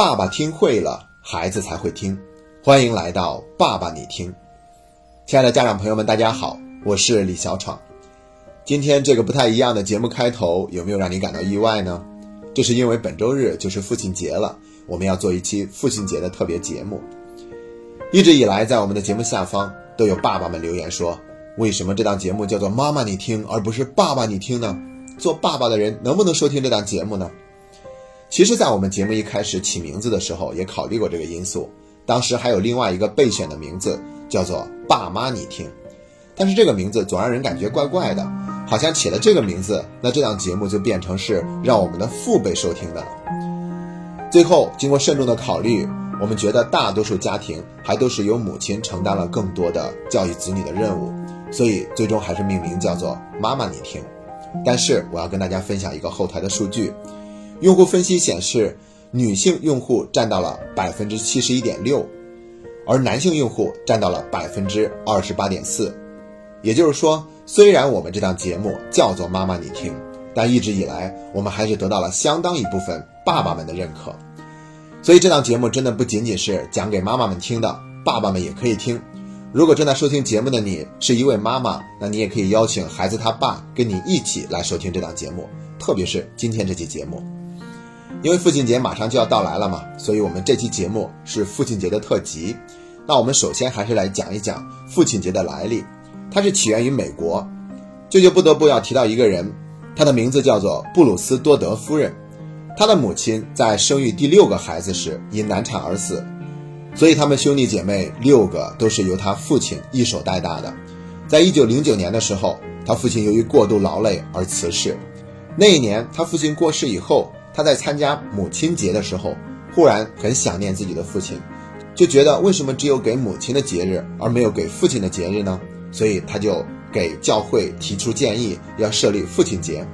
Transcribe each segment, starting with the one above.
爸爸听会了，孩子才会听。欢迎来到爸爸你听，亲爱的家长朋友们，大家好，我是李小闯。今天这个不太一样的节目开头，有没有让你感到意外呢？这是因为本周日就是父亲节了，我们要做一期父亲节的特别节目。一直以来，在我们的节目下方都有爸爸们留言说，为什么这档节目叫做“妈妈你听”而不是“爸爸你听”呢？做爸爸的人能不能收听这档节目呢？其实，在我们节目一开始起名字的时候，也考虑过这个因素。当时还有另外一个备选的名字，叫做“爸妈你听”，但是这个名字总让人感觉怪怪的，好像起了这个名字，那这档节目就变成是让我们的父辈收听的了。最后，经过慎重的考虑。我们觉得大多数家庭还都是由母亲承担了更多的教育子女的任务，所以最终还是命名叫做“妈妈你听”。但是我要跟大家分享一个后台的数据，用户分析显示，女性用户占到了百分之七十一点六，而男性用户占到了百分之二十八点四。也就是说，虽然我们这档节目叫做“妈妈你听”，但一直以来我们还是得到了相当一部分爸爸们的认可。所以这档节目真的不仅仅是讲给妈妈们听的，爸爸们也可以听。如果正在收听节目的你是一位妈妈，那你也可以邀请孩子他爸跟你一起来收听这档节目。特别是今天这期节目，因为父亲节马上就要到来了嘛，所以我们这期节目是父亲节的特辑。那我们首先还是来讲一讲父亲节的来历，它是起源于美国，舅舅不得不要提到一个人，他的名字叫做布鲁斯多德夫人。他的母亲在生育第六个孩子时因难产而死，所以他们兄弟姐妹六个都是由他父亲一手带大的。在一九零九年的时候，他父亲由于过度劳累而辞世。那一年，他父亲过世以后，他在参加母亲节的时候，忽然很想念自己的父亲，就觉得为什么只有给母亲的节日而没有给父亲的节日呢？所以他就给教会提出建议，要设立父亲节。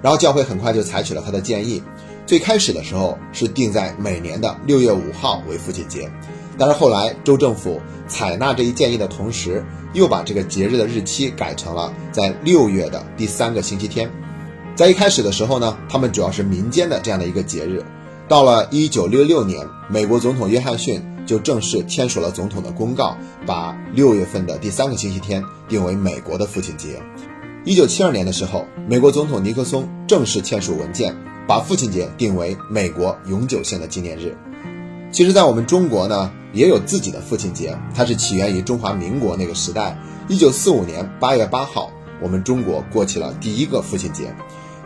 然后教会很快就采取了他的建议。最开始的时候是定在每年的六月五号为父亲节，但是后来州政府采纳这一建议的同时，又把这个节日的日期改成了在六月的第三个星期天。在一开始的时候呢，他们主要是民间的这样的一个节日。到了一九六六年，美国总统约翰逊就正式签署了总统的公告，把六月份的第三个星期天定为美国的父亲节。一九七二年的时候，美国总统尼克松正式签署文件。把父亲节定为美国永久性的纪念日。其实，在我们中国呢，也有自己的父亲节，它是起源于中华民国那个时代。一九四五年八月八号，我们中国过起了第一个父亲节。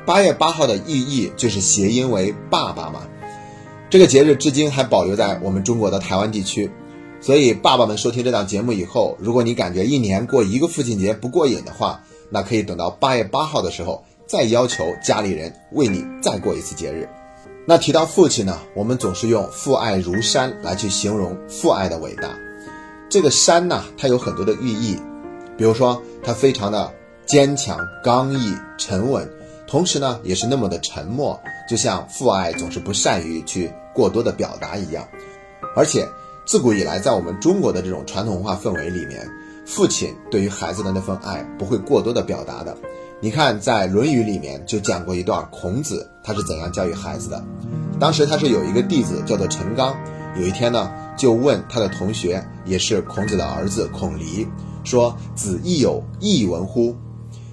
八月八号的寓意就是谐音为“爸爸”嘛。这个节日至今还保留在我们中国的台湾地区。所以，爸爸们收听这档节目以后，如果你感觉一年过一个父亲节不过瘾的话，那可以等到八月八号的时候。再要求家里人为你再过一次节日。那提到父亲呢，我们总是用“父爱如山”来去形容父爱的伟大。这个山呢，它有很多的寓意，比如说它非常的坚强、刚毅、沉稳，同时呢，也是那么的沉默，就像父爱总是不善于去过多的表达一样。而且自古以来，在我们中国的这种传统文化氛围里面，父亲对于孩子的那份爱不会过多的表达的。你看，在《论语》里面就讲过一段孔子他是怎样教育孩子的。当时他是有一个弟子叫做陈刚，有一天呢，就问他的同学，也是孔子的儿子孔离，说：“子亦有异闻乎？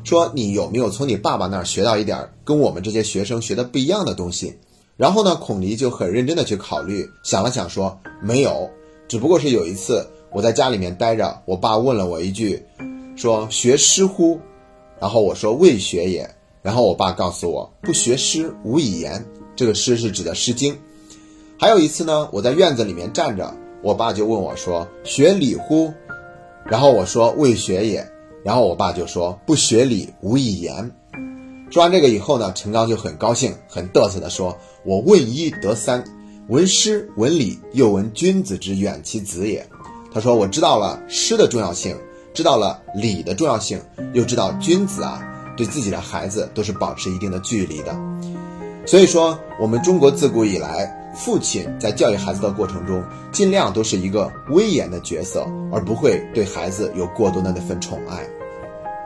说你有没有从你爸爸那儿学到一点跟我们这些学生学的不一样的东西？”然后呢，孔离就很认真的去考虑，想了想说：“没有，只不过是有一次我在家里面待着，我爸问了我一句，说学诗乎？”然后我说未学也，然后我爸告诉我不学诗无以言，这个诗是指的《诗经》。还有一次呢，我在院子里面站着，我爸就问我说学礼乎？然后我说未学也，然后我爸就说不学礼无以言。说完这个以后呢，陈刚就很高兴，很嘚瑟的说：“我问一得三，闻诗闻礼，又闻君子之远其子也。”他说我知道了诗的重要性。知道了礼的重要性，又知道君子啊对自己的孩子都是保持一定的距离的。所以说，我们中国自古以来，父亲在教育孩子的过程中，尽量都是一个威严的角色，而不会对孩子有过多的那份宠爱。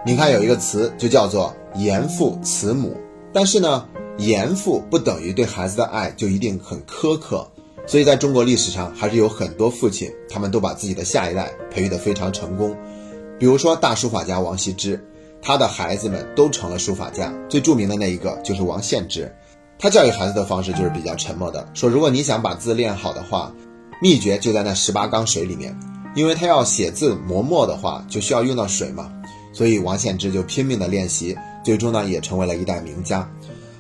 你看，有一个词就叫做严父慈母，但是呢，严父不等于对孩子的爱就一定很苛刻。所以在中国历史上，还是有很多父亲，他们都把自己的下一代培育得非常成功。比如说大书法家王羲之，他的孩子们都成了书法家。最著名的那一个就是王献之，他教育孩子的方式就是比较沉默的，说如果你想把字练好的话，秘诀就在那十八缸水里面，因为他要写字磨墨的话，就需要用到水嘛。所以王献之就拼命的练习，最终呢也成为了一代名家。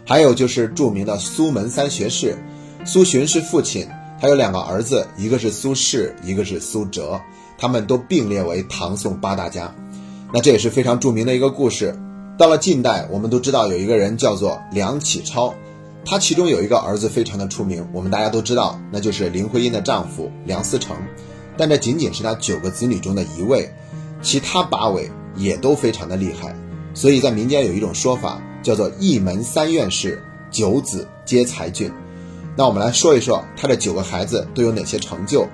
还有就是著名的苏门三学士，苏洵是父亲，他有两个儿子，一个是苏轼，一个是苏辙，他们都并列为唐宋八大家。那这也是非常著名的一个故事。到了近代，我们都知道有一个人叫做梁启超，他其中有一个儿子非常的出名，我们大家都知道，那就是林徽因的丈夫梁思成。但这仅仅是他九个子女中的一位，其他八位也都非常的厉害。所以在民间有一种说法。叫做一门三院士，九子皆才俊。那我们来说一说他这九个孩子都有哪些成就。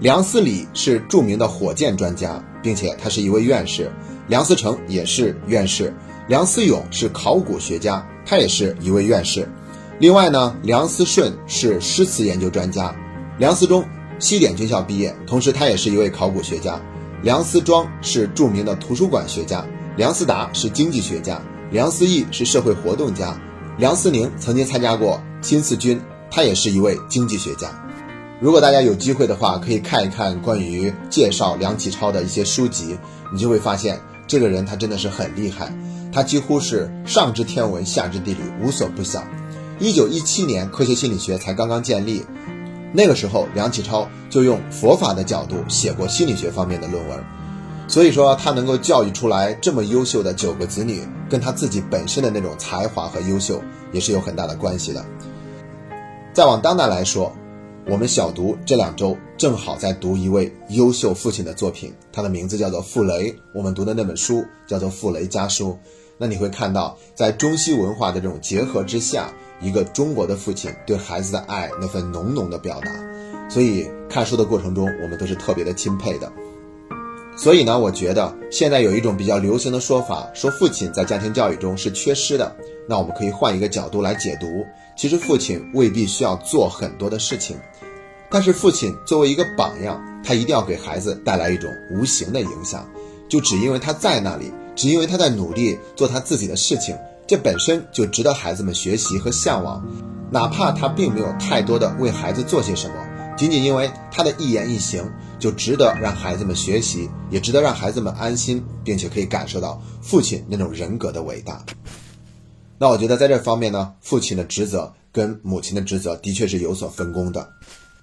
梁思礼是著名的火箭专家，并且他是一位院士。梁思成也是院士。梁思永是考古学家，他也是一位院士。另外呢，梁思顺是诗词研究专家。梁思忠西点军校毕业，同时他也是一位考古学家。梁思庄是著名的图书馆学家。梁思达是经济学家。梁思义是社会活动家，梁思宁曾经参加过新四军，他也是一位经济学家。如果大家有机会的话，可以看一看关于介绍梁启超的一些书籍，你就会发现这个人他真的是很厉害，他几乎是上知天文下知地理无所不晓。一九一七年科学心理学才刚刚建立，那个时候梁启超就用佛法的角度写过心理学方面的论文。所以说，他能够教育出来这么优秀的九个子女，跟他自己本身的那种才华和优秀也是有很大的关系的。再往当代来说，我们小读这两周正好在读一位优秀父亲的作品，他的名字叫做傅雷。我们读的那本书叫做《傅雷家书》。那你会看到，在中西文化的这种结合之下，一个中国的父亲对孩子的爱那份浓浓的表达。所以看书的过程中，我们都是特别的钦佩的。所以呢，我觉得现在有一种比较流行的说法，说父亲在家庭教育中是缺失的。那我们可以换一个角度来解读，其实父亲未必需要做很多的事情，但是父亲作为一个榜样，他一定要给孩子带来一种无形的影响。就只因为他在那里，只因为他在努力做他自己的事情，这本身就值得孩子们学习和向往，哪怕他并没有太多的为孩子做些什么。仅仅因为他的一言一行，就值得让孩子们学习，也值得让孩子们安心，并且可以感受到父亲那种人格的伟大。那我觉得在这方面呢，父亲的职责跟母亲的职责的确是有所分工的。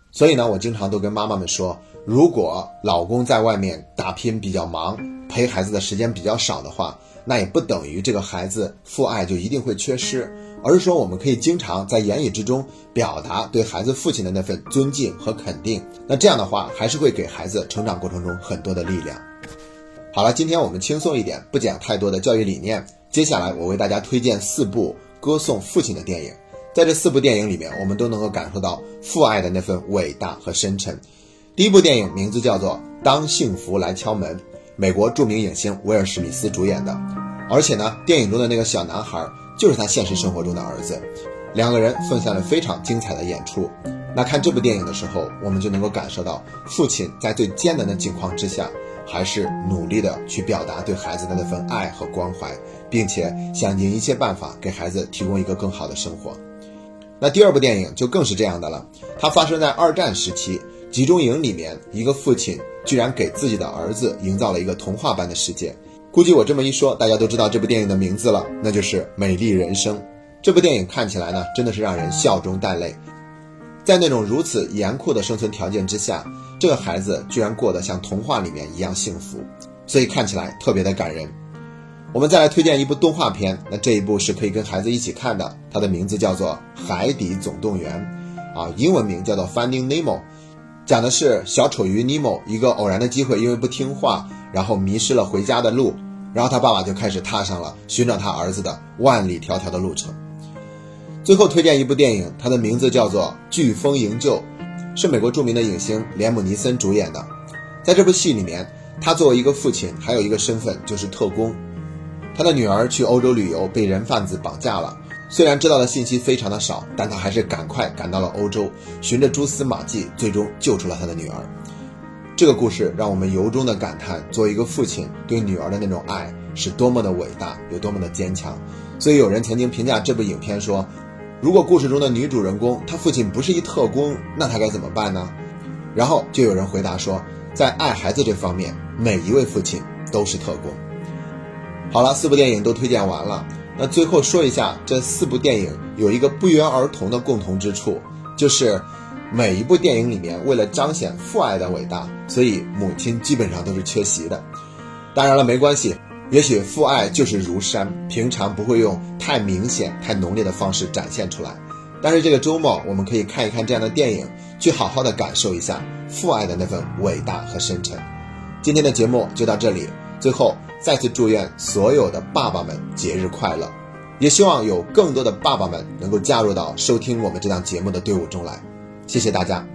所以呢，我经常都跟妈妈们说，如果老公在外面打拼比较忙，陪孩子的时间比较少的话，那也不等于这个孩子父爱就一定会缺失。而是说，我们可以经常在言语之中表达对孩子父亲的那份尊敬和肯定。那这样的话，还是会给孩子成长过程中很多的力量。好了，今天我们轻松一点，不讲太多的教育理念。接下来，我为大家推荐四部歌颂父亲的电影。在这四部电影里面，我们都能够感受到父爱的那份伟大和深沉。第一部电影名字叫做《当幸福来敲门》，美国著名影星威尔史密斯主演的。而且呢，电影中的那个小男孩。就是他现实生活中的儿子，两个人奉献了非常精彩的演出。那看这部电影的时候，我们就能够感受到父亲在最艰难的境况之下，还是努力的去表达对孩子的那份爱和关怀，并且想尽一切办法给孩子提供一个更好的生活。那第二部电影就更是这样的了，它发生在二战时期集中营里面，一个父亲居然给自己的儿子营造了一个童话般的世界。估计我这么一说，大家都知道这部电影的名字了，那就是《美丽人生》。这部电影看起来呢，真的是让人笑中带泪。在那种如此严酷的生存条件之下，这个孩子居然过得像童话里面一样幸福，所以看起来特别的感人。我们再来推荐一部动画片，那这一部是可以跟孩子一起看的，它的名字叫做《海底总动员》，啊，英文名叫做《Finding Nemo》，讲的是小丑鱼尼莫一个偶然的机会，因为不听话，然后迷失了回家的路。然后他爸爸就开始踏上了寻找他儿子的万里迢迢的路程。最后推荐一部电影，它的名字叫做《飓风营救》，是美国著名的影星连姆尼森主演的。在这部戏里面，他作为一个父亲，还有一个身份就是特工。他的女儿去欧洲旅游，被人贩子绑架了，虽然知道的信息非常的少，但他还是赶快赶到了欧洲，循着蛛丝马迹，最终救出了他的女儿。这个故事让我们由衷的感叹，作为一个父亲对女儿的那种爱是多么的伟大，有多么的坚强。所以有人曾经评价这部影片说，如果故事中的女主人公她父亲不是一特工，那她该怎么办呢？然后就有人回答说，在爱孩子这方面，每一位父亲都是特工。好了，四部电影都推荐完了。那最后说一下，这四部电影有一个不约而同的共同之处，就是每一部电影里面为了彰显父爱的伟大，所以母亲基本上都是缺席的。当然了，没关系，也许父爱就是如山，平常不会用太明显、太浓烈的方式展现出来。但是这个周末我们可以看一看这样的电影，去好好的感受一下父爱的那份伟大和深沉。今天的节目就到这里，最后。再次祝愿所有的爸爸们节日快乐，也希望有更多的爸爸们能够加入到收听我们这档节目的队伍中来。谢谢大家。